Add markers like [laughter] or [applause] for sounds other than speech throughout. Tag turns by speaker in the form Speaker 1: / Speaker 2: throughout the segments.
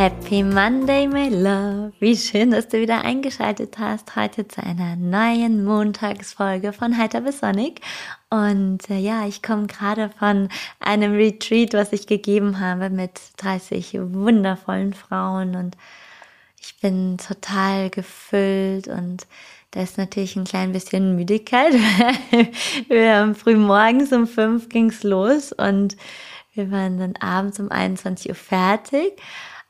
Speaker 1: Happy Monday, my love. Wie schön, dass du wieder eingeschaltet hast heute zu einer neuen Montagsfolge von Heiter bis Sonnig. Und äh, ja, ich komme gerade von einem Retreat, was ich gegeben habe mit 30 wundervollen Frauen und ich bin total gefüllt und da ist natürlich ein klein bisschen Müdigkeit. [laughs] wir haben früh morgens um fünf ging's los und wir waren dann abends um 21 Uhr fertig.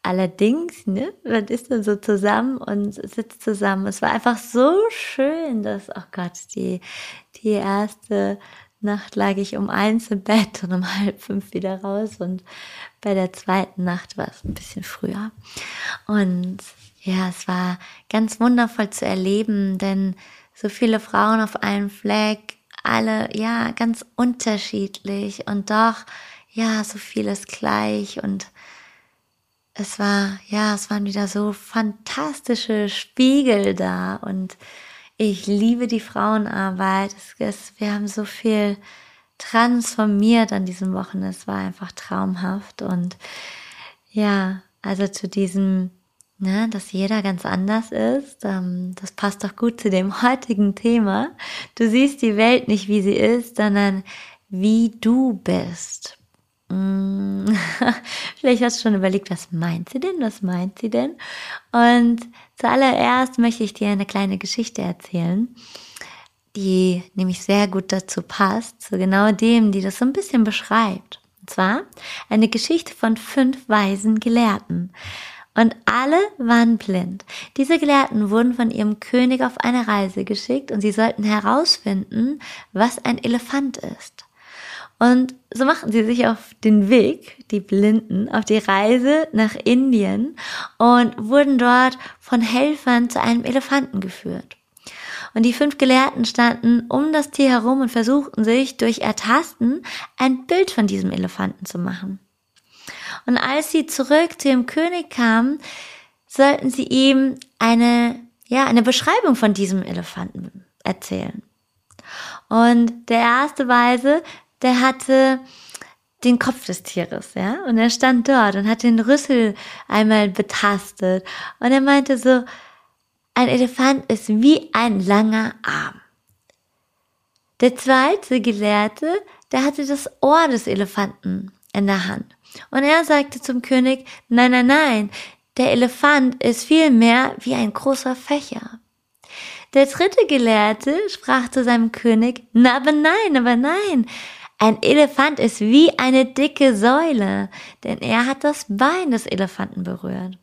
Speaker 1: Allerdings, ne, man ist dann so zusammen und sitzt zusammen. Es war einfach so schön, dass, oh Gott, die, die erste Nacht lag ich um eins im Bett und um [laughs] halb fünf wieder raus und bei der zweiten Nacht war es ein bisschen früher. Und ja, es war ganz wundervoll zu erleben, denn so viele Frauen auf einem Fleck, alle, ja, ganz unterschiedlich und doch, ja, so vieles gleich und es war, ja, es waren wieder so fantastische Spiegel da und ich liebe die Frauenarbeit. Es, es, wir haben so viel transformiert an diesem Wochenende. Es war einfach traumhaft und ja, also zu diesem, ne, dass jeder ganz anders ist, ähm, das passt doch gut zu dem [laughs] heutigen Thema. Du siehst die Welt nicht, wie sie ist, sondern wie du bist. Mm. [laughs] Vielleicht hast du schon überlegt, was meint sie denn? Was meint sie denn? Und zuallererst möchte ich dir eine kleine Geschichte erzählen, die nämlich sehr gut dazu passt, zu genau dem, die das so ein bisschen beschreibt. Und zwar eine Geschichte von fünf weisen Gelehrten. Und alle waren blind. Diese Gelehrten wurden von ihrem König auf eine Reise geschickt und sie sollten herausfinden, was ein Elefant ist. Und so machten sie sich auf den Weg, die Blinden, auf die Reise nach Indien und wurden dort von Helfern zu einem Elefanten geführt. Und die fünf Gelehrten standen um das Tier herum und versuchten sich durch Ertasten ein Bild von diesem Elefanten zu machen. Und als sie zurück zu ihrem König kamen, sollten sie ihm eine, ja, eine Beschreibung von diesem Elefanten erzählen. Und der erste Weise der hatte den Kopf des Tieres, ja, und er stand dort und hat den Rüssel einmal betastet und er meinte so, ein Elefant ist wie ein langer Arm. Der zweite Gelehrte, der hatte das Ohr des Elefanten in der Hand. Und er sagte zum König, nein, nein, nein, der Elefant ist viel mehr wie ein großer Fächer. Der dritte Gelehrte sprach zu seinem König, na, aber nein, aber nein, ein Elefant ist wie eine dicke Säule, denn er hat das Bein des Elefanten berührt.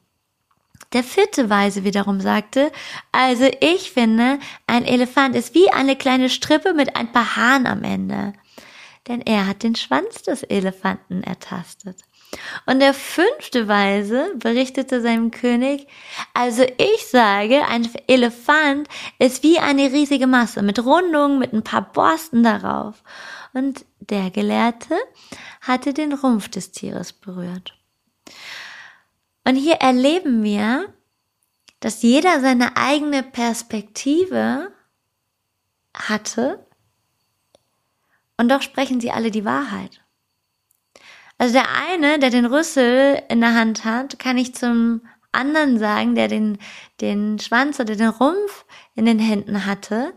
Speaker 1: Der vierte Weise wiederum sagte, also ich finde, ein Elefant ist wie eine kleine Strippe mit ein paar Haaren am Ende. Denn er hat den Schwanz des Elefanten ertastet. Und der fünfte Weise berichtete seinem König, also ich sage, ein Elefant ist wie eine riesige Masse mit Rundungen, mit ein paar Borsten darauf und der Gelehrte hatte den Rumpf des Tieres berührt. Und hier erleben wir, dass jeder seine eigene Perspektive hatte und doch sprechen sie alle die Wahrheit. Also der eine, der den Rüssel in der Hand hat, kann ich zum anderen sagen, der den, den Schwanz oder den Rumpf in den Händen hatte,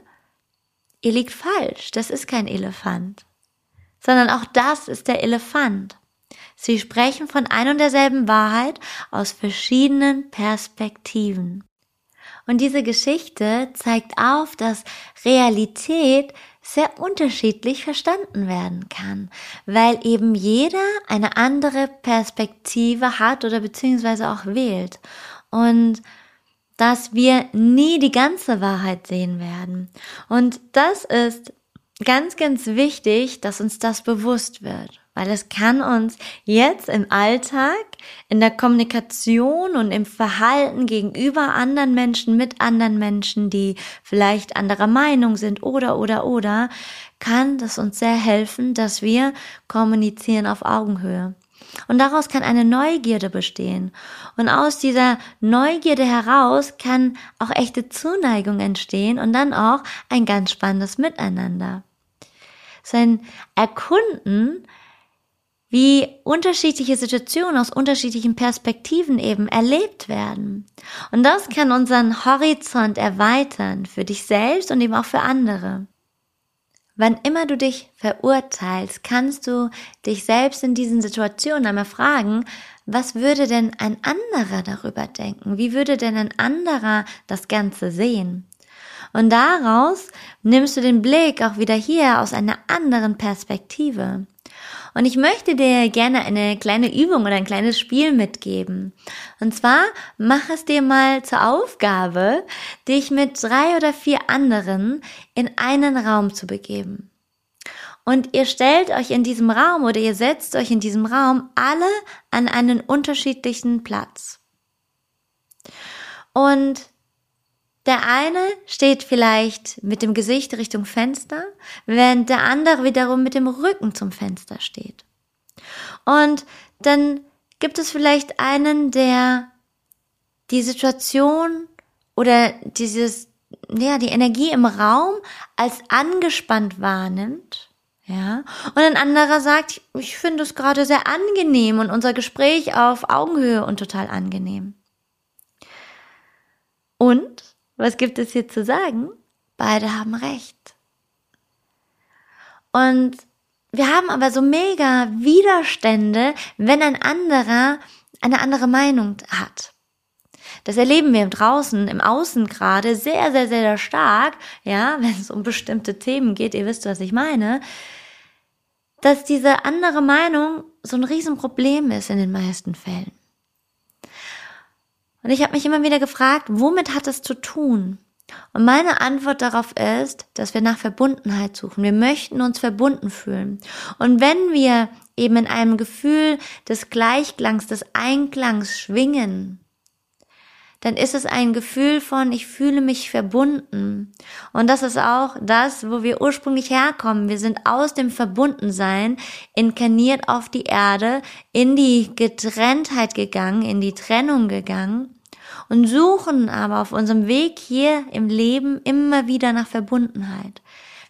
Speaker 1: ihr liegt falsch, das ist kein Elefant sondern auch das ist der Elefant. Sie sprechen von ein und derselben Wahrheit aus verschiedenen Perspektiven. Und diese Geschichte zeigt auf, dass Realität sehr unterschiedlich verstanden werden kann, weil eben jeder eine andere Perspektive hat oder beziehungsweise auch wählt. Und dass wir nie die ganze Wahrheit sehen werden. Und das ist ganz, ganz wichtig, dass uns das bewusst wird. weil es kann uns jetzt im Alltag, in der Kommunikation und im Verhalten gegenüber anderen Menschen, mit anderen Menschen, die vielleicht anderer Meinung sind oder, oder, oder, kann das uns sehr helfen, dass wir kommunizieren auf Augenhöhe. Und daraus kann eine Neugierde bestehen. Und aus dieser Neugierde heraus kann auch echte Zuneigung entstehen und dann auch ein ganz spannendes Miteinander. Sein Erkunden wie unterschiedliche Situationen aus unterschiedlichen Perspektiven eben erlebt werden. Und das kann unseren Horizont erweitern für dich selbst und eben auch für andere. Wann immer du dich verurteilst, kannst du dich selbst in diesen Situationen einmal fragen, was würde denn ein anderer darüber denken? Wie würde denn ein anderer das Ganze sehen? Und daraus nimmst du den Blick auch wieder hier aus einer anderen Perspektive. Und ich möchte dir gerne eine kleine Übung oder ein kleines Spiel mitgeben. Und zwar mach es dir mal zur Aufgabe, dich mit drei oder vier anderen in einen Raum zu begeben. Und ihr stellt euch in diesem Raum oder ihr setzt euch in diesem Raum alle an einen unterschiedlichen Platz. Und der eine steht vielleicht mit dem Gesicht Richtung Fenster, während der andere wiederum mit dem Rücken zum Fenster steht. Und dann gibt es vielleicht einen, der die Situation oder dieses, ja, die Energie im Raum als angespannt wahrnimmt. Ja, und ein anderer sagt, ich finde es gerade sehr angenehm und unser Gespräch auf Augenhöhe und total angenehm. Und was gibt es hier zu sagen? Beide haben recht. Und wir haben aber so mega Widerstände, wenn ein anderer eine andere Meinung hat. Das erleben wir draußen, im Außen gerade sehr, sehr, sehr stark, ja, wenn es um bestimmte Themen geht, ihr wisst, was ich meine, dass diese andere Meinung so ein Riesenproblem ist in den meisten Fällen. Und ich habe mich immer wieder gefragt, womit hat es zu tun? Und meine Antwort darauf ist, dass wir nach Verbundenheit suchen. Wir möchten uns verbunden fühlen. Und wenn wir eben in einem Gefühl des Gleichklangs, des Einklangs schwingen, dann ist es ein Gefühl von, ich fühle mich verbunden. Und das ist auch das, wo wir ursprünglich herkommen. Wir sind aus dem Verbundensein inkarniert auf die Erde, in die Getrenntheit gegangen, in die Trennung gegangen und suchen aber auf unserem Weg hier im Leben immer wieder nach Verbundenheit.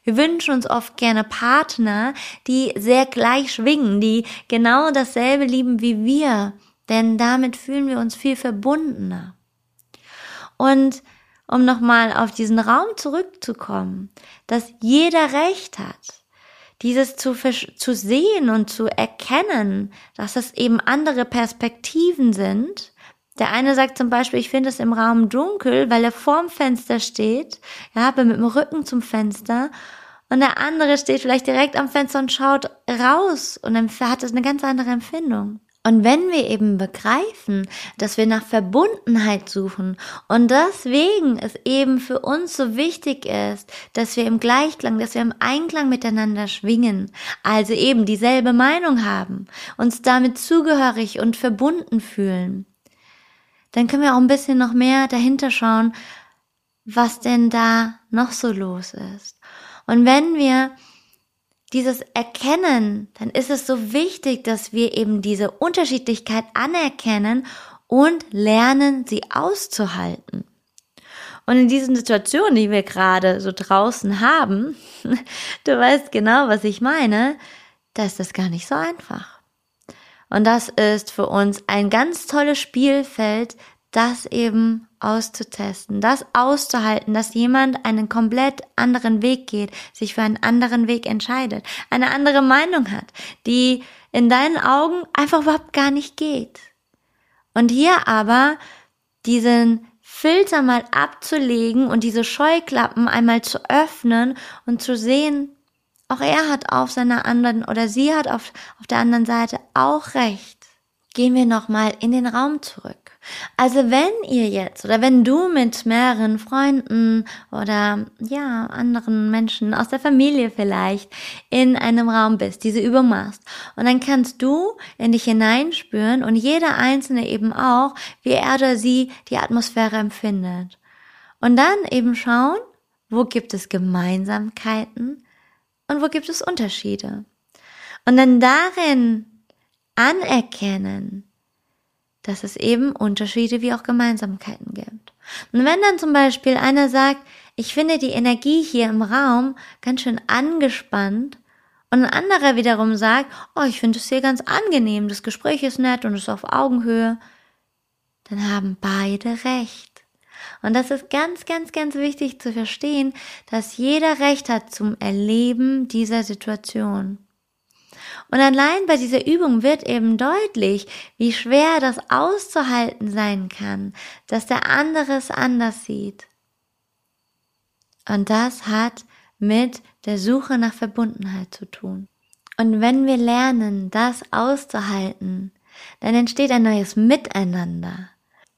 Speaker 1: Wir wünschen uns oft gerne Partner, die sehr gleich schwingen, die genau dasselbe lieben wie wir, denn damit fühlen wir uns viel verbundener. Und um nochmal auf diesen Raum zurückzukommen, dass jeder Recht hat, dieses zu, zu sehen und zu erkennen, dass es eben andere Perspektiven sind. Der eine sagt zum Beispiel, ich finde es im Raum dunkel, weil er vorm Fenster steht, ja, aber mit dem Rücken zum Fenster. Und der andere steht vielleicht direkt am Fenster und schaut raus und hat eine ganz andere Empfindung. Und wenn wir eben begreifen, dass wir nach Verbundenheit suchen und deswegen es eben für uns so wichtig ist, dass wir im Gleichklang, dass wir im Einklang miteinander schwingen, also eben dieselbe Meinung haben, uns damit zugehörig und verbunden fühlen, dann können wir auch ein bisschen noch mehr dahinter schauen, was denn da noch so los ist. Und wenn wir dieses Erkennen, dann ist es so wichtig, dass wir eben diese Unterschiedlichkeit anerkennen und lernen, sie auszuhalten. Und in diesen Situationen, die wir gerade so draußen haben, [laughs] du weißt genau, was ich meine, da ist das gar nicht so einfach. Und das ist für uns ein ganz tolles Spielfeld, das eben auszutesten, das auszuhalten, dass jemand einen komplett anderen Weg geht, sich für einen anderen Weg entscheidet, eine andere Meinung hat, die in deinen Augen einfach überhaupt gar nicht geht. Und hier aber diesen Filter mal abzulegen und diese Scheuklappen einmal zu öffnen und zu sehen, auch er hat auf seiner anderen oder sie hat auf, auf der anderen Seite auch recht. gehen wir nochmal in den Raum zurück. Also wenn ihr jetzt oder wenn du mit mehreren Freunden oder ja, anderen Menschen aus der Familie vielleicht in einem Raum bist, diese Übung machst und dann kannst du in dich hineinspüren und jeder einzelne eben auch, wie er oder sie die Atmosphäre empfindet. Und dann eben schauen, wo gibt es Gemeinsamkeiten und wo gibt es Unterschiede. Und dann darin anerkennen, dass es eben Unterschiede wie auch Gemeinsamkeiten gibt. Und wenn dann zum Beispiel einer sagt, ich finde die Energie hier im Raum ganz schön angespannt, und ein anderer wiederum sagt, oh, ich finde es hier ganz angenehm, das Gespräch ist nett und ist auf Augenhöhe, dann haben beide recht. Und das ist ganz, ganz, ganz wichtig zu verstehen, dass jeder Recht hat zum Erleben dieser Situation. Und allein bei dieser Übung wird eben deutlich, wie schwer das auszuhalten sein kann, dass der andere es anders sieht. Und das hat mit der Suche nach Verbundenheit zu tun. Und wenn wir lernen, das auszuhalten, dann entsteht ein neues Miteinander.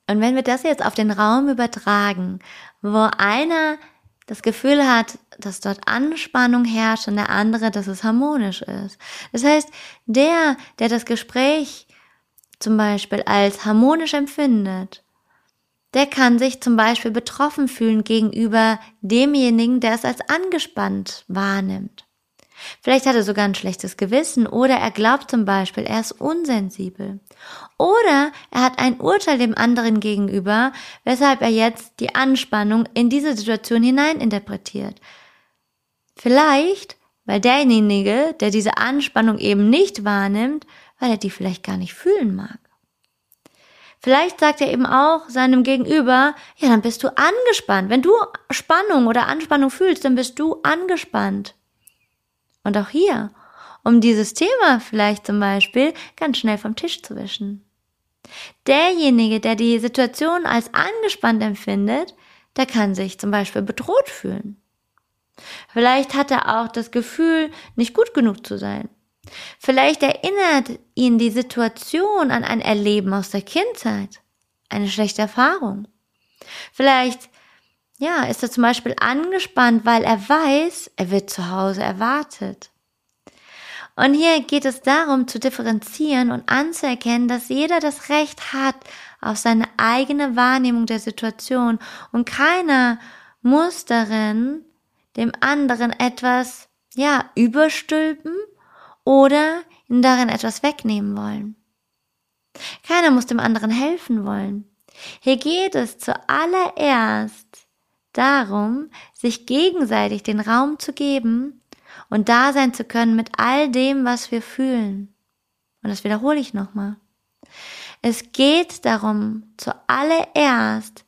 Speaker 1: Und wenn wir das jetzt auf den Raum übertragen, wo einer das Gefühl hat, dass dort Anspannung herrscht und der andere, dass es harmonisch ist. Das heißt, der, der das Gespräch zum Beispiel als harmonisch empfindet, der kann sich zum Beispiel betroffen fühlen gegenüber demjenigen, der es als angespannt wahrnimmt. Vielleicht hat er sogar ein schlechtes Gewissen oder er glaubt zum Beispiel, er ist unsensibel. Oder er hat ein Urteil dem anderen gegenüber, weshalb er jetzt die Anspannung in diese Situation hineininterpretiert. Vielleicht, weil derjenige, der diese Anspannung eben nicht wahrnimmt, weil er die vielleicht gar nicht fühlen mag. Vielleicht sagt er eben auch seinem Gegenüber, ja, dann bist du angespannt. Wenn du Spannung oder Anspannung fühlst, dann bist du angespannt. Und auch hier, um dieses Thema vielleicht zum Beispiel ganz schnell vom Tisch zu wischen. Derjenige, der die Situation als angespannt empfindet, der kann sich zum Beispiel bedroht fühlen. Vielleicht hat er auch das Gefühl, nicht gut genug zu sein. Vielleicht erinnert ihn die Situation an ein Erleben aus der Kindheit, eine schlechte Erfahrung. Vielleicht ja, ist er zum Beispiel angespannt, weil er weiß, er wird zu Hause erwartet. Und hier geht es darum zu differenzieren und anzuerkennen, dass jeder das Recht hat auf seine eigene Wahrnehmung der Situation und keiner muss darin dem anderen etwas, ja, überstülpen oder ihn darin etwas wegnehmen wollen. Keiner muss dem anderen helfen wollen. Hier geht es zuallererst darum, sich gegenseitig den Raum zu geben und da sein zu können mit all dem, was wir fühlen. Und das wiederhole ich nochmal. Es geht darum, zuallererst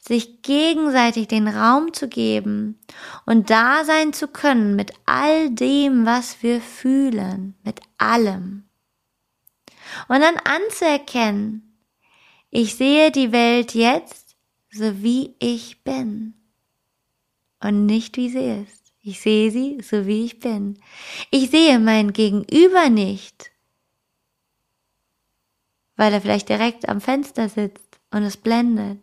Speaker 1: sich gegenseitig den Raum zu geben und da sein zu können mit all dem, was wir fühlen, mit allem. Und dann anzuerkennen, ich sehe die Welt jetzt, so wie ich bin und nicht wie sie ist. Ich sehe sie so wie ich bin. Ich sehe mein Gegenüber nicht, weil er vielleicht direkt am Fenster sitzt und es blendet.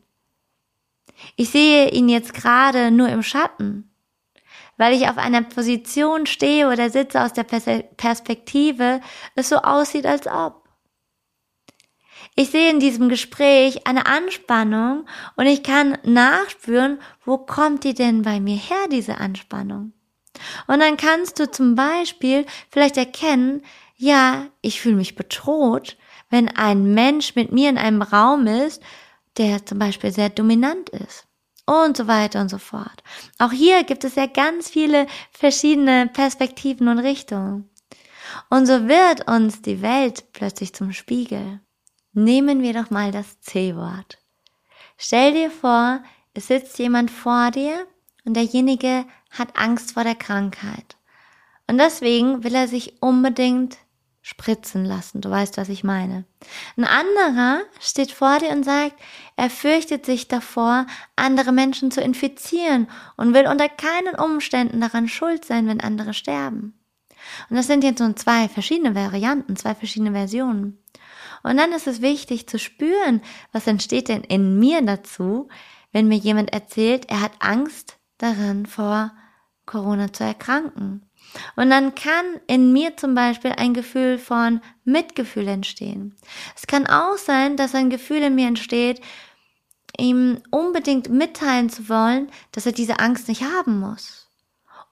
Speaker 1: Ich sehe ihn jetzt gerade nur im Schatten, weil ich auf einer Position stehe oder sitze aus der Perspektive, es so aussieht, als ob. Ich sehe in diesem Gespräch eine Anspannung und ich kann nachspüren, wo kommt die denn bei mir her, diese Anspannung? Und dann kannst du zum Beispiel vielleicht erkennen, ja, ich fühle mich bedroht, wenn ein Mensch mit mir in einem Raum ist, der zum Beispiel sehr dominant ist. Und so weiter und so fort. Auch hier gibt es ja ganz viele verschiedene Perspektiven und Richtungen. Und so wird uns die Welt plötzlich zum Spiegel. Nehmen wir doch mal das C-Wort. Stell dir vor, es sitzt jemand vor dir und derjenige hat Angst vor der Krankheit. Und deswegen will er sich unbedingt spritzen lassen. Du weißt, was ich meine. Ein anderer steht vor dir und sagt, er fürchtet sich davor, andere Menschen zu infizieren und will unter keinen Umständen daran schuld sein, wenn andere sterben. Und das sind jetzt so zwei verschiedene Varianten, zwei verschiedene Versionen. Und dann ist es wichtig zu spüren, was entsteht denn in mir dazu, wenn mir jemand erzählt, er hat Angst daran, vor Corona zu erkranken. Und dann kann in mir zum Beispiel ein Gefühl von Mitgefühl entstehen. Es kann auch sein, dass ein Gefühl in mir entsteht, ihm unbedingt mitteilen zu wollen, dass er diese Angst nicht haben muss.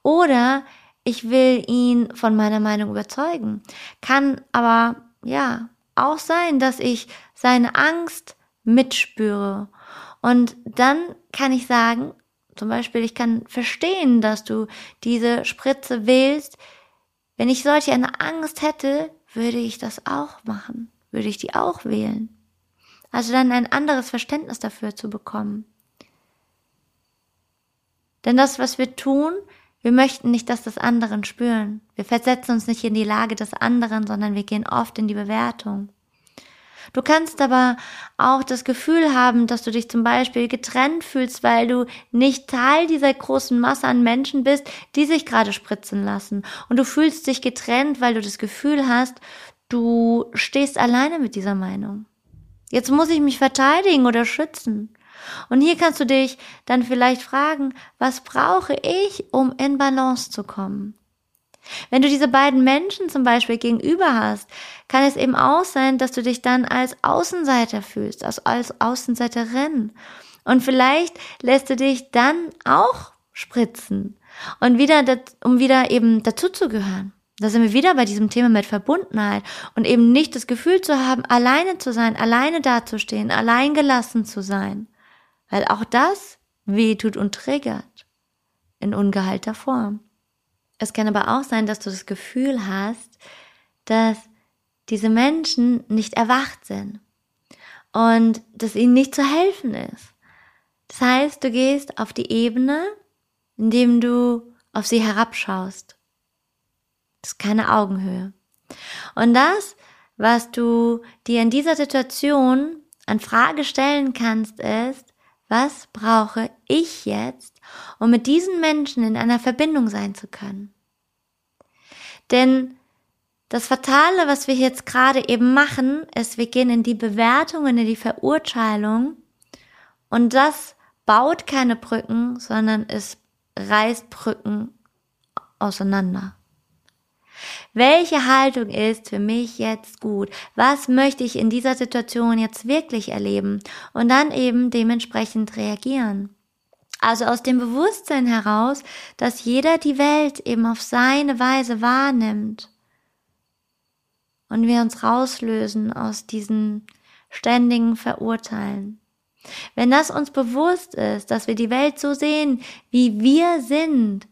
Speaker 1: Oder ich will ihn von meiner Meinung überzeugen. Kann aber, ja, auch sein, dass ich seine Angst mitspüre. Und dann kann ich sagen, zum Beispiel, ich kann verstehen, dass du diese Spritze wählst. Wenn ich solche eine Angst hätte, würde ich das auch machen, würde ich die auch wählen. Also dann ein anderes Verständnis dafür zu bekommen. Denn das, was wir tun, wir möchten nicht, dass das anderen spüren. Wir versetzen uns nicht in die Lage des anderen, sondern wir gehen oft in die Bewertung. Du kannst aber auch das Gefühl haben, dass du dich zum Beispiel getrennt fühlst, weil du nicht Teil dieser großen Masse an Menschen bist, die sich gerade spritzen lassen. Und du fühlst dich getrennt, weil du das Gefühl hast, du stehst alleine mit dieser Meinung. Jetzt muss ich mich verteidigen oder schützen. Und hier kannst du dich dann vielleicht fragen, was brauche ich, um in Balance zu kommen? Wenn du diese beiden Menschen zum Beispiel gegenüber hast, kann es eben auch sein, dass du dich dann als Außenseiter fühlst, als, als Außenseiterin. Und vielleicht lässt du dich dann auch spritzen und wieder, um wieder eben dazuzugehören. Da sind wir wieder bei diesem Thema mit Verbundenheit und eben nicht das Gefühl zu haben, alleine zu sein, alleine dazustehen, allein gelassen zu sein. Weil auch das wehtut und triggert in ungeheilter Form. Es kann aber auch sein, dass du das Gefühl hast, dass diese Menschen nicht erwacht sind und dass ihnen nicht zu helfen ist. Das heißt, du gehst auf die Ebene, indem du auf sie herabschaust. Das ist keine Augenhöhe. Und das, was du dir in dieser Situation an Frage stellen kannst, ist, was brauche ich jetzt, um mit diesen Menschen in einer Verbindung sein zu können? Denn das Fatale, was wir jetzt gerade eben machen, ist, wir gehen in die Bewertung, in die Verurteilung und das baut keine Brücken, sondern es reißt Brücken auseinander. Welche Haltung ist für mich jetzt gut? Was möchte ich in dieser Situation jetzt wirklich erleben? Und dann eben dementsprechend reagieren. Also aus dem Bewusstsein heraus, dass jeder die Welt eben auf seine Weise wahrnimmt. Und wir uns rauslösen aus diesen ständigen Verurteilen. Wenn das uns bewusst ist, dass wir die Welt so sehen, wie wir sind,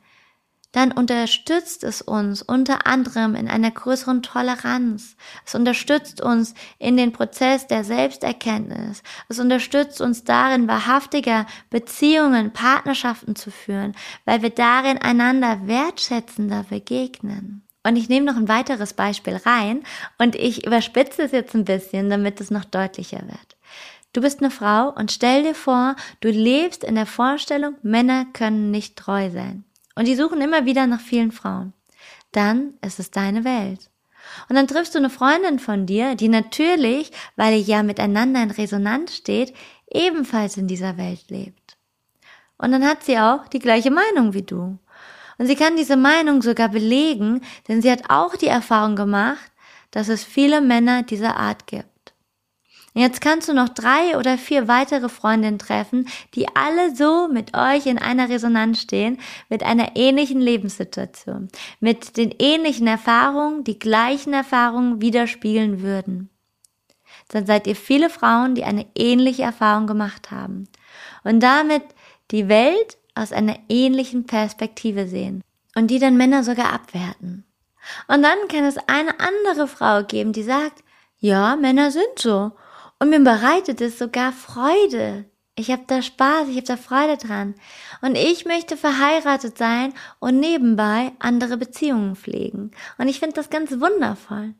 Speaker 1: dann unterstützt es uns unter anderem in einer größeren Toleranz. Es unterstützt uns in den Prozess der Selbsterkenntnis. Es unterstützt uns darin, wahrhaftiger Beziehungen, Partnerschaften zu führen, weil wir darin einander wertschätzender begegnen. Und ich nehme noch ein weiteres Beispiel rein und ich überspitze es jetzt ein bisschen, damit es noch deutlicher wird. Du bist eine Frau und stell dir vor, du lebst in der Vorstellung, Männer können nicht treu sein. Und die suchen immer wieder nach vielen Frauen. Dann ist es deine Welt. Und dann triffst du eine Freundin von dir, die natürlich, weil ihr ja miteinander in Resonanz steht, ebenfalls in dieser Welt lebt. Und dann hat sie auch die gleiche Meinung wie du. Und sie kann diese Meinung sogar belegen, denn sie hat auch die Erfahrung gemacht, dass es viele Männer dieser Art gibt. Jetzt kannst du noch drei oder vier weitere Freundinnen treffen, die alle so mit euch in einer Resonanz stehen, mit einer ähnlichen Lebenssituation, mit den ähnlichen Erfahrungen, die gleichen Erfahrungen widerspiegeln würden. Dann seid ihr viele Frauen, die eine ähnliche Erfahrung gemacht haben und damit die Welt aus einer ähnlichen Perspektive sehen und die dann Männer sogar abwerten. Und dann kann es eine andere Frau geben, die sagt, ja, Männer sind so und mir bereitet es sogar Freude. Ich habe da Spaß, ich habe da Freude dran. Und ich möchte verheiratet sein und nebenbei andere Beziehungen pflegen. Und ich finde das ganz wundervoll.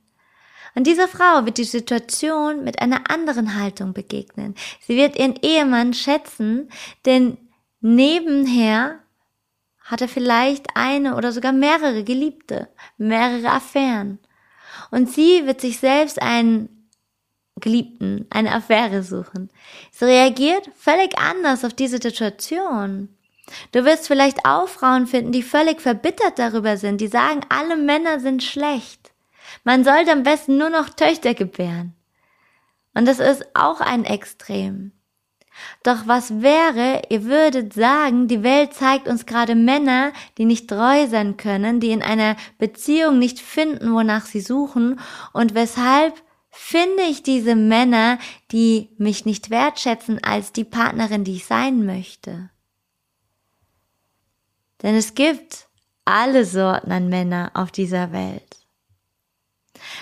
Speaker 1: Und dieser Frau wird die Situation mit einer anderen Haltung begegnen. Sie wird ihren Ehemann schätzen, denn nebenher hat er vielleicht eine oder sogar mehrere Geliebte, mehrere Affären. Und sie wird sich selbst einen Geliebten eine Affäre suchen. Sie reagiert völlig anders auf diese Situation. Du wirst vielleicht auch Frauen finden, die völlig verbittert darüber sind, die sagen, alle Männer sind schlecht. Man sollte am besten nur noch Töchter gebären. Und das ist auch ein Extrem. Doch was wäre, ihr würdet sagen, die Welt zeigt uns gerade Männer, die nicht treu sein können, die in einer Beziehung nicht finden, wonach sie suchen und weshalb finde ich diese Männer, die mich nicht wertschätzen als die Partnerin, die ich sein möchte. Denn es gibt alle Sorten an Männer auf dieser Welt.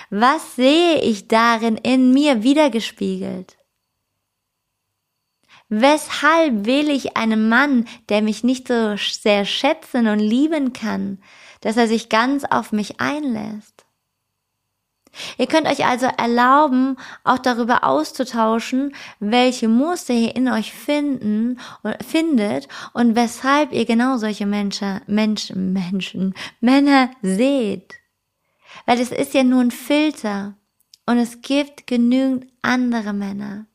Speaker 1: Was sehe ich darin in mir wiedergespiegelt? Weshalb wähle ich einen Mann, der mich nicht so sehr schätzen und lieben kann, dass er sich ganz auf mich einlässt? Ihr könnt euch also erlauben, auch darüber auszutauschen, welche Muster ihr in euch finden findet und weshalb ihr genau solche Menschen, Menschen, Menschen, Männer seht. Weil es ist ja nur ein Filter und es gibt genügend andere Männer.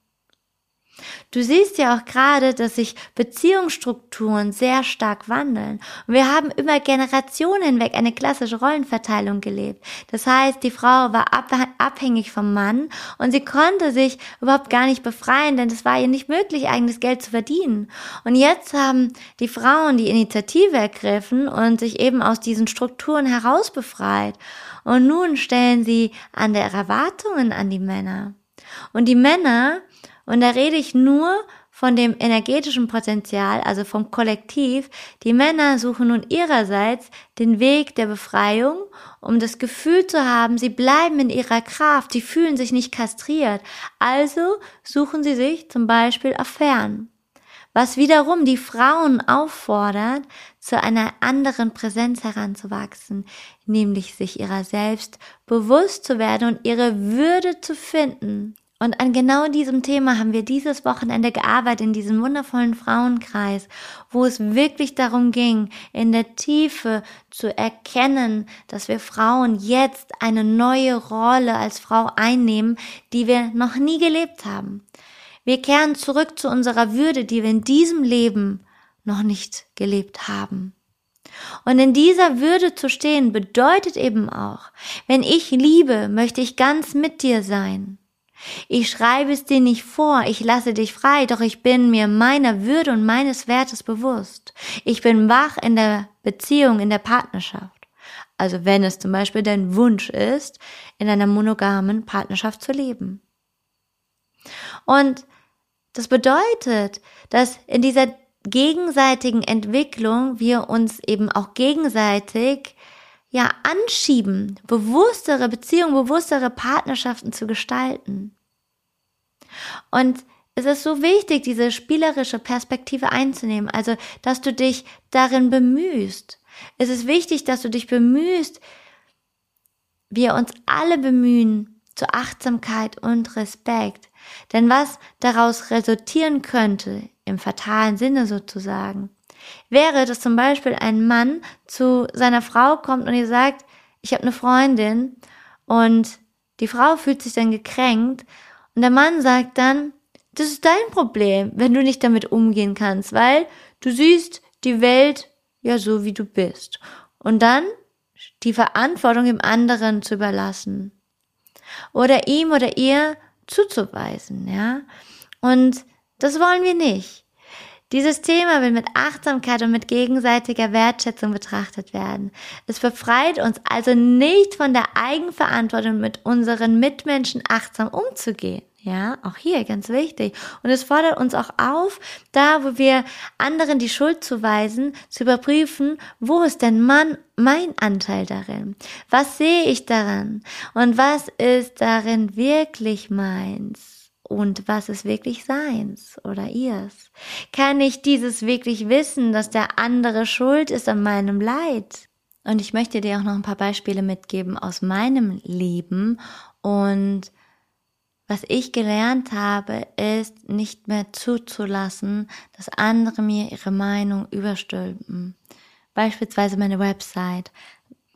Speaker 1: Du siehst ja auch gerade, dass sich Beziehungsstrukturen sehr stark wandeln. Und wir haben über Generationen hinweg eine klassische Rollenverteilung gelebt. Das heißt, die Frau war abhängig vom Mann und sie konnte sich überhaupt gar nicht befreien, denn es war ihr nicht möglich, eigenes Geld zu verdienen. Und jetzt haben die Frauen die Initiative ergriffen und sich eben aus diesen Strukturen heraus befreit. Und nun stellen sie andere Erwartungen an die Männer. Und die Männer und da rede ich nur von dem energetischen Potenzial, also vom Kollektiv. Die Männer suchen nun ihrerseits den Weg der Befreiung, um das Gefühl zu haben, sie bleiben in ihrer Kraft, sie fühlen sich nicht kastriert. Also suchen sie sich zum Beispiel Affären. Was wiederum die Frauen auffordert, zu einer anderen Präsenz heranzuwachsen, nämlich sich ihrer selbst bewusst zu werden und ihre Würde zu finden. Und an genau diesem Thema haben wir dieses Wochenende gearbeitet in diesem wundervollen Frauenkreis, wo es wirklich darum ging, in der Tiefe zu erkennen, dass wir Frauen jetzt eine neue Rolle als Frau einnehmen, die wir noch nie gelebt haben. Wir kehren zurück zu unserer Würde, die wir in diesem Leben noch nicht gelebt haben. Und in dieser Würde zu stehen bedeutet eben auch, wenn ich liebe, möchte ich ganz mit dir sein. Ich schreibe es dir nicht vor, ich lasse dich frei, doch ich bin mir meiner Würde und meines Wertes bewusst. Ich bin wach in der Beziehung, in der Partnerschaft. Also wenn es zum Beispiel dein Wunsch ist, in einer monogamen Partnerschaft zu leben. Und das bedeutet, dass in dieser gegenseitigen Entwicklung wir uns eben auch gegenseitig ja anschieben, bewusstere Beziehungen, bewusstere Partnerschaften zu gestalten. Und es ist so wichtig, diese spielerische Perspektive einzunehmen, also dass du dich darin bemühst. Es ist wichtig, dass du dich bemühst, wir uns alle bemühen zur Achtsamkeit und Respekt. Denn was daraus resultieren könnte, im fatalen Sinne sozusagen, wäre, dass zum Beispiel ein Mann zu seiner Frau kommt und ihr sagt, ich habe eine Freundin und die Frau fühlt sich dann gekränkt und der Mann sagt dann, das ist dein Problem, wenn du nicht damit umgehen kannst, weil du siehst die Welt ja so, wie du bist. Und dann die Verantwortung im anderen zu überlassen. Oder ihm oder ihr zuzuweisen, ja. Und das wollen wir nicht. Dieses Thema will mit Achtsamkeit und mit gegenseitiger Wertschätzung betrachtet werden. Es befreit uns also nicht von der Eigenverantwortung, mit unseren Mitmenschen achtsam umzugehen. Ja, auch hier ganz wichtig. Und es fordert uns auch auf, da wo wir anderen die Schuld zuweisen, zu überprüfen, wo ist denn Mann mein Anteil darin? Was sehe ich daran? Und was ist darin wirklich meins? Und was ist wirklich seins oder ihrs? Kann ich dieses wirklich wissen, dass der andere schuld ist an meinem Leid? Und ich möchte dir auch noch ein paar Beispiele mitgeben aus meinem Leben und was ich gelernt habe, ist nicht mehr zuzulassen, dass andere mir ihre Meinung überstülpen. Beispielsweise meine Website.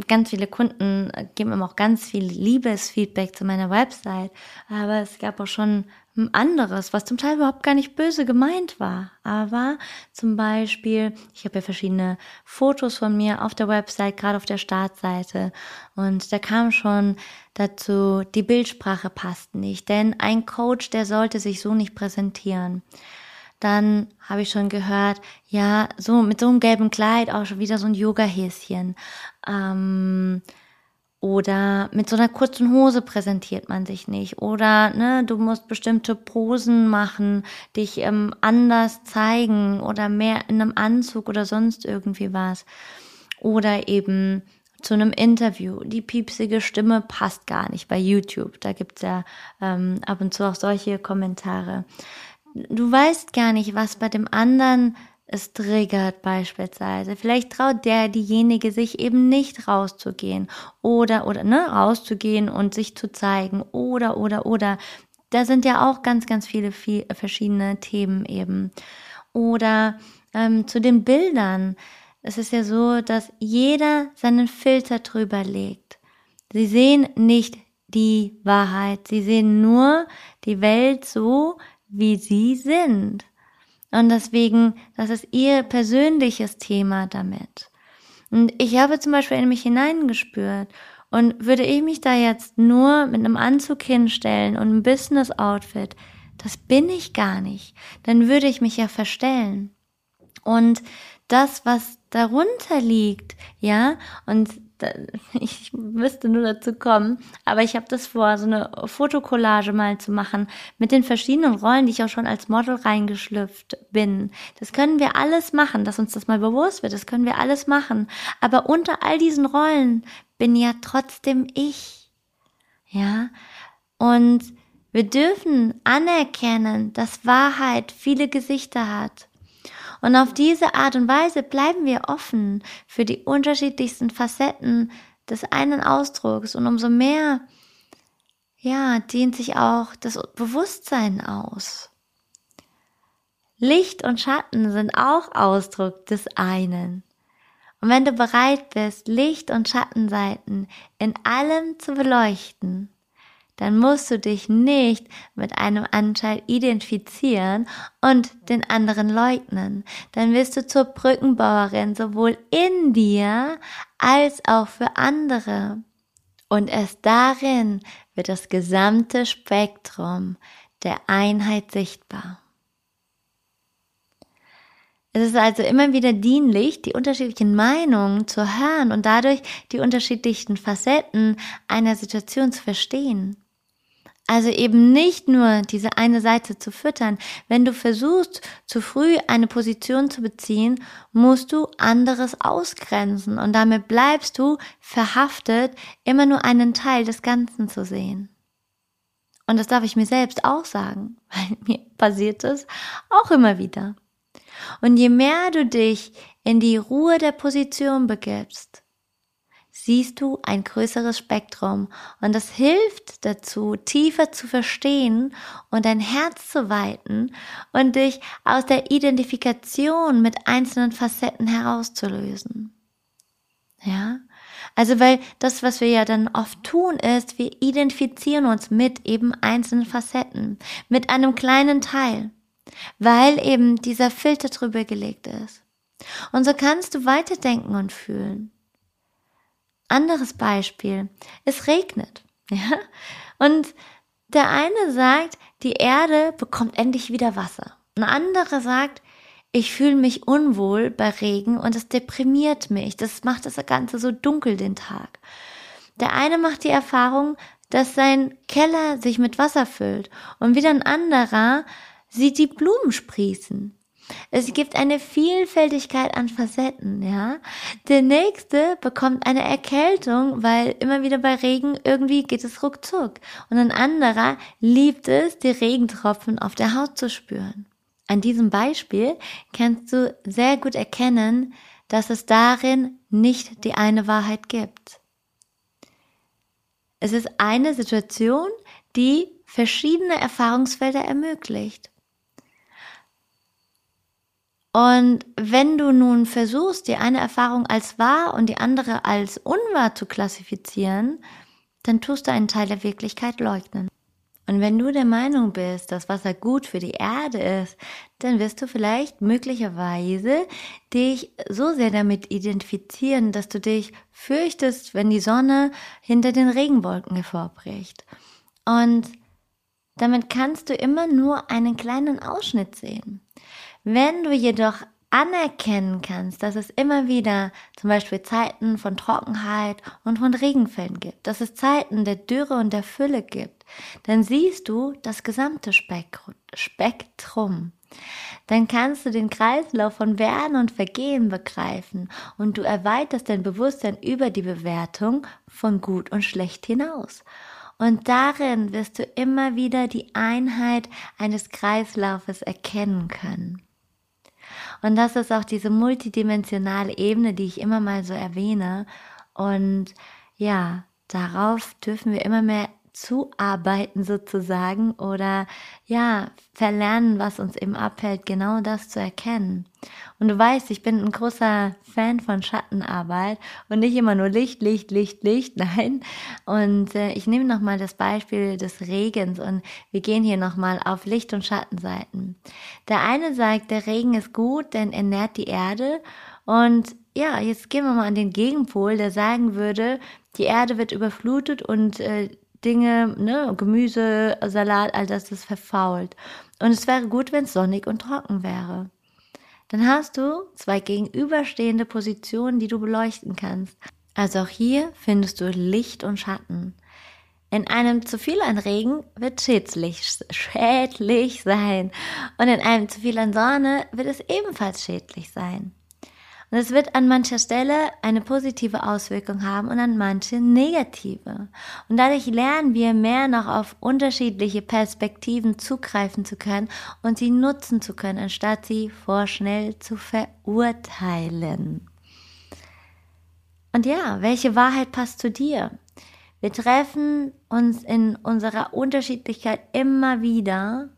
Speaker 1: ganz viele Kunden geben immer auch ganz viel Liebesfeedback zu meiner Website, aber es gab auch schon anderes, was zum Teil überhaupt gar nicht böse gemeint war. Aber zum Beispiel, ich habe ja verschiedene Fotos von mir auf der Website, gerade auf der Startseite. Und da kam schon dazu, die Bildsprache passt nicht. Denn ein Coach, der sollte sich so nicht präsentieren. Dann habe ich schon gehört, ja, so mit so einem gelben Kleid auch schon wieder so ein Yoga-Häschen. Ähm, oder mit so einer kurzen Hose präsentiert man sich nicht. Oder ne, du musst bestimmte Posen machen, dich ähm, anders zeigen oder mehr in einem Anzug oder sonst irgendwie was. Oder eben zu einem Interview. Die piepsige Stimme passt gar nicht bei YouTube. Da gibt's ja ähm, ab und zu auch solche Kommentare. Du weißt gar nicht, was bei dem anderen es triggert beispielsweise. Vielleicht traut der diejenige sich eben nicht rauszugehen oder oder ne rauszugehen und sich zu zeigen oder oder oder. Da sind ja auch ganz ganz viele viel, verschiedene Themen eben. Oder ähm, zu den Bildern. Es ist ja so, dass jeder seinen Filter drüber legt. Sie sehen nicht die Wahrheit. Sie sehen nur die Welt so, wie sie sind. Und deswegen, das ist ihr persönliches Thema damit. Und ich habe zum Beispiel in mich hineingespürt. Und würde ich mich da jetzt nur mit einem Anzug hinstellen und einem Business-Outfit, das bin ich gar nicht. Dann würde ich mich ja verstellen. Und das, was darunter liegt, ja, und ich müsste nur dazu kommen, aber ich habe das vor, so eine Fotokollage mal zu machen mit den verschiedenen Rollen, die ich auch schon als Model reingeschlüpft bin. Das können wir alles machen, dass uns das mal bewusst wird, das können wir alles machen. Aber unter all diesen Rollen bin ja trotzdem ich. Ja? Und wir dürfen anerkennen, dass Wahrheit viele Gesichter hat und auf diese Art und Weise bleiben wir offen für die unterschiedlichsten Facetten des einen Ausdrucks und umso mehr, ja, dehnt sich auch das Bewusstsein aus. Licht und Schatten sind auch Ausdruck des einen. Und wenn du bereit bist, Licht und Schattenseiten in allem zu beleuchten, dann musst du dich nicht mit einem Anteil identifizieren und den anderen leugnen. Dann wirst du zur Brückenbauerin sowohl in dir als auch für andere. Und erst darin wird das gesamte Spektrum der Einheit sichtbar. Es ist also immer wieder dienlich, die unterschiedlichen Meinungen zu hören und dadurch die unterschiedlichen Facetten einer Situation zu verstehen. Also eben nicht nur diese eine Seite zu füttern. Wenn du versuchst, zu früh eine Position zu beziehen, musst du anderes ausgrenzen und damit bleibst du verhaftet, immer nur einen Teil des Ganzen zu sehen. Und das darf ich mir selbst auch sagen, [laughs] weil mir passiert es auch immer wieder. Und je mehr du dich in die Ruhe der Position begibst, siehst du ein größeres Spektrum und das hilft dazu, tiefer zu verstehen und dein Herz zu weiten und dich aus der Identifikation mit einzelnen Facetten herauszulösen. Ja? Also, weil das, was wir ja dann oft tun, ist, wir identifizieren uns mit eben einzelnen Facetten, mit einem kleinen Teil, weil eben dieser Filter drüber gelegt ist. Und so kannst du weiterdenken und fühlen. Anderes Beispiel. Es regnet. [laughs] Ja? Und der eine sagt, die Erde bekommt endlich wieder Wasser. Ein anderer sagt, ich fühle mich unwohl bei Regen und es deprimiert mich. Das macht das Ganze so dunkel den Tag. Der eine macht die Erfahrung, dass sein Keller sich mit Wasser füllt und wieder ein anderer sieht die Blumen sprießen. Es gibt eine Vielfältigkeit an Facetten, ja. Der nächste bekommt eine Erkältung, weil immer wieder bei Regen irgendwie geht es ruckzuck. Und ein anderer liebt es, die Regentropfen auf der Haut zu spüren. An diesem Beispiel kannst du sehr gut erkennen, dass es darin nicht die eine Wahrheit gibt. Es ist eine Situation, die verschiedene Erfahrungsfelder ermöglicht. Und wenn du nun versuchst, die eine Erfahrung als wahr und die andere als unwahr zu klassifizieren, dann tust du einen Teil der Wirklichkeit leugnen. Und wenn du der Meinung bist, dass Wasser gut für die Erde ist, dann wirst du vielleicht möglicherweise dich so sehr damit identifizieren, dass du dich fürchtest, wenn die Sonne hinter den Regenwolken hervorbricht. Und damit kannst du immer nur einen kleinen Ausschnitt sehen. Wenn du jedoch anerkennen kannst, dass es immer wieder zum Beispiel Zeiten von Trockenheit und von Regenfällen gibt, dass es Zeiten der Dürre und der Fülle gibt, dann siehst du das gesamte Spektrum. Dann kannst du den Kreislauf von Werden und Vergehen begreifen und du erweiterst dein Bewusstsein über die Bewertung von gut und schlecht hinaus. Und darin wirst du immer wieder die Einheit eines Kreislaufes erkennen können. Und das ist auch diese multidimensionale Ebene, die ich immer mal so erwähne. Und ja, darauf dürfen wir immer mehr zuarbeiten sozusagen oder ja, verlernen, was uns eben abhält, genau das zu erkennen. Und du weißt, ich bin ein großer Fan von Schattenarbeit und nicht immer nur Licht, Licht, Licht, Licht, [laughs] nein. Und äh, ich nehme nochmal das Beispiel des Regens und wir gehen hier nochmal auf Licht- und Schattenseiten. Der eine sagt, der Regen ist gut, denn er nährt die Erde und ja, jetzt gehen wir mal an den Gegenpol, der sagen würde, die Erde wird überflutet und äh, Dinge, ne, Gemüse, Salat, all das ist verfault. Und es wäre gut, wenn es sonnig und trocken wäre. Dann hast du zwei gegenüberstehende Positionen, die du beleuchten kannst. Also auch hier findest du Licht und Schatten. In einem zu viel an Regen wird schädlich, schädlich sein. Und in einem zu viel an Sonne wird es ebenfalls schädlich sein. Und es wird an mancher Stelle eine positive Auswirkung haben und an manche negative. Und dadurch lernen wir mehr noch auf unterschiedliche Perspektiven zugreifen zu können und sie nutzen zu können, anstatt sie vorschnell zu verurteilen. Und ja, welche Wahrheit passt zu dir? Wir treffen uns in unserer Unterschiedlichkeit immer wieder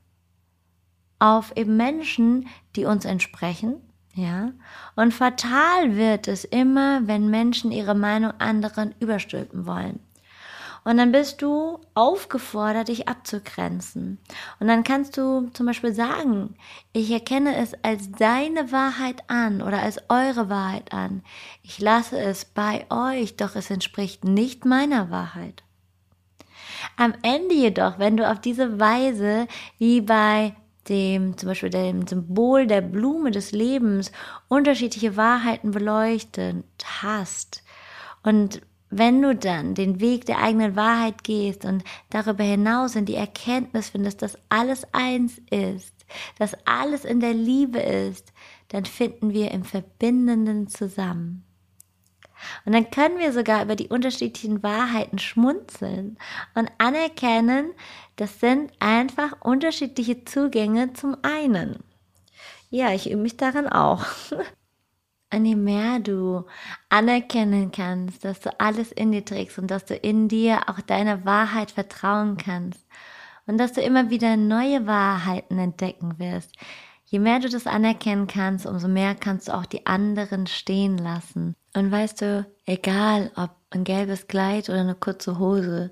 Speaker 1: auf eben Menschen, die uns entsprechen, ja, und fatal wird es immer, wenn Menschen ihre Meinung anderen überstülpen wollen. Und dann bist du aufgefordert, dich abzugrenzen. Und dann kannst du zum Beispiel sagen, ich erkenne es als deine Wahrheit an oder als eure Wahrheit an. Ich lasse es bei euch, doch es entspricht nicht meiner Wahrheit. Am Ende jedoch, wenn du auf diese Weise wie bei dem zum Beispiel dem Symbol der Blume des Lebens unterschiedliche Wahrheiten beleuchtet hast. Und wenn du dann den Weg der eigenen Wahrheit gehst und darüber hinaus in die Erkenntnis findest, dass alles eins ist, dass alles in der Liebe ist, dann finden wir im Verbindenden zusammen. Und dann können wir sogar über die unterschiedlichen Wahrheiten schmunzeln und anerkennen, das sind einfach unterschiedliche Zugänge zum einen. Ja, ich übe mich daran auch. [laughs] Und je mehr du anerkennen kannst, dass du alles in dir trägst und dass du in dir auch deiner Wahrheit vertrauen kannst und dass du immer wieder neue Wahrheiten entdecken wirst, Je mehr du das anerkennen kannst, umso mehr kannst du auch die anderen stehen lassen. Und weißt du, egal ob ein gelbes Kleid oder eine kurze Hose,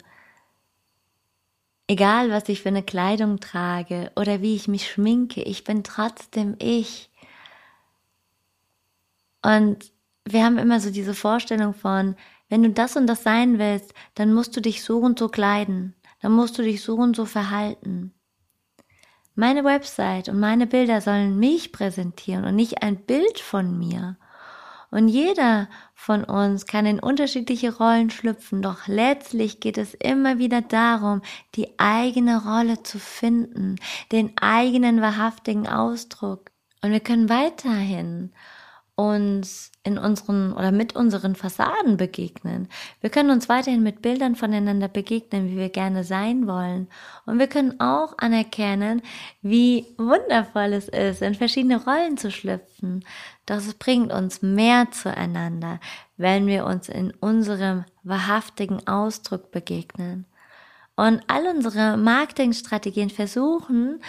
Speaker 1: egal was ich für eine Kleidung trage oder wie ich mich schminke, ich bin trotzdem ich. Und wir haben immer so diese Vorstellung von, wenn du das und das sein willst, dann musst du dich so und so kleiden, dann musst du dich so und so verhalten. Meine Website und meine Bilder sollen mich präsentieren und nicht ein Bild von mir. Und jeder von uns kann in unterschiedliche Rollen schlüpfen, doch letztlich geht es immer wieder darum, die eigene Rolle zu finden, den eigenen wahrhaftigen Ausdruck. Und wir können weiterhin uns in unseren oder mit unseren Fassaden begegnen. Wir können uns weiterhin mit Bildern voneinander begegnen, wie wir gerne sein wollen. Und wir können auch anerkennen, wie wundervoll es ist, in verschiedene Rollen zu schlüpfen. Doch es bringt uns mehr zueinander, wenn wir uns in unserem wahrhaftigen Ausdruck begegnen. Und all unsere Marketingstrategien versuchen,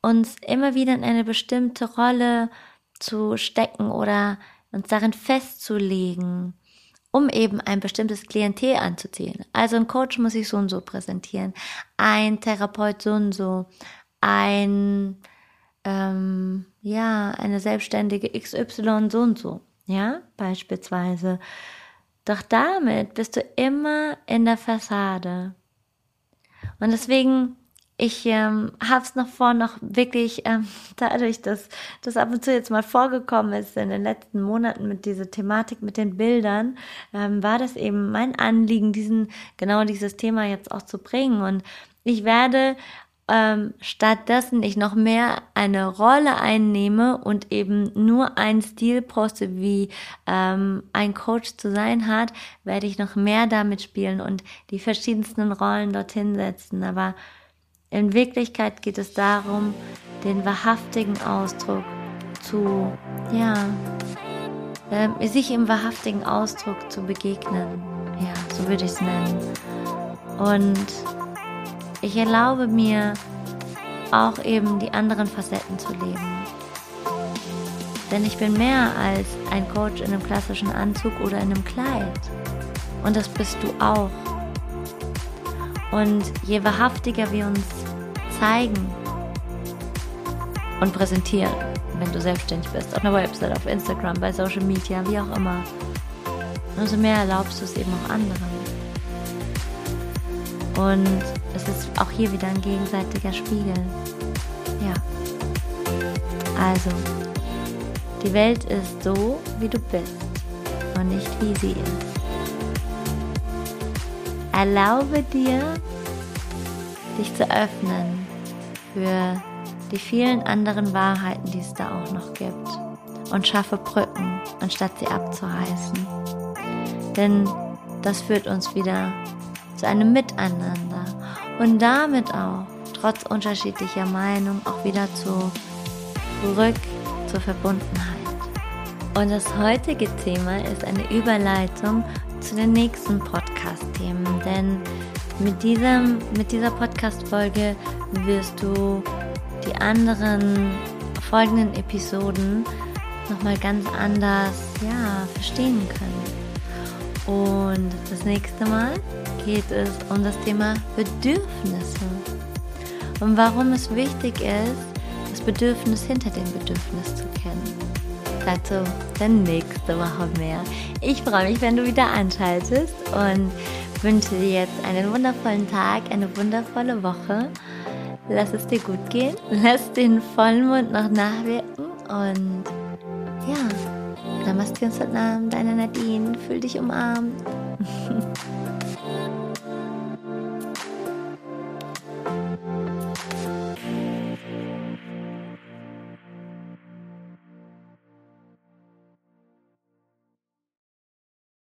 Speaker 1: uns immer wieder in eine bestimmte Rolle zu stecken oder uns darin festzulegen, um eben ein bestimmtes Klientel anzuziehen. Also ein Coach muss sich so und so präsentieren, ein Therapeut so und so, ein ähm, ja eine selbstständige XY so und so, ja beispielsweise. Doch damit bist du immer in der Fassade. Und deswegen ich ähm, habe es noch vor, noch wirklich ähm, [laughs] dadurch, dass das ab und zu jetzt mal vorgekommen ist in den letzten Monaten mit dieser Thematik mit den Bildern, ähm, war das eben mein Anliegen, diesen genau dieses Thema jetzt auch zu bringen. Und ich werde ähm, stattdessen ich noch mehr eine Rolle einnehme und eben nur einen Stil poste, wie ähm, ein Coach zu sein hat, werde ich noch mehr damit spielen und die verschiedensten Rollen dorthin setzen. Aber in Wirklichkeit geht es darum, den wahrhaftigen Ausdruck zu, ja, äh, sich im wahrhaftigen Ausdruck zu begegnen. Ja, so würde ich es nennen. Und ich erlaube mir auch eben die anderen Facetten zu leben. Denn ich bin mehr als ein Coach in einem klassischen Anzug oder in einem Kleid. Und das bist du auch. Und je wahrhaftiger wir uns zeigen und präsentieren, wenn du selbstständig bist, auf einer Website, auf Instagram, bei Social Media, wie auch immer, umso mehr erlaubst du es eben auch anderen. Und es ist auch hier wieder ein gegenseitiger Spiegel. Ja. Also, die Welt ist so, wie du bist und nicht wie sie ist. Erlaube dir, dich zu öffnen für die vielen anderen Wahrheiten, die es da auch noch gibt. Und schaffe Brücken, anstatt sie abzureißen. Denn das führt uns wieder zu einem Miteinander und damit auch, trotz unterschiedlicher Meinung, auch wieder zu, zurück zur Verbundenheit. Und das heutige Thema ist eine Überleitung zu den nächsten Podcast-Themen, denn mit, diesem, mit dieser Podcast-Folge wirst du die anderen folgenden Episoden nochmal ganz anders ja, verstehen können. Und das nächste Mal geht es um das Thema Bedürfnisse und warum es wichtig ist, das Bedürfnis hinter dem Bedürfnis zu kennen. Dazu dann nächste Woche mehr. Ich freue mich, wenn du wieder anschaltest und wünsche dir jetzt einen wundervollen Tag, eine wundervolle Woche. Lass es dir gut gehen. [laughs] Lass den Vollmond noch nachwirken. Und ja, Namaste und Satnam, deine Nadine. Fühl dich umarmt. [laughs]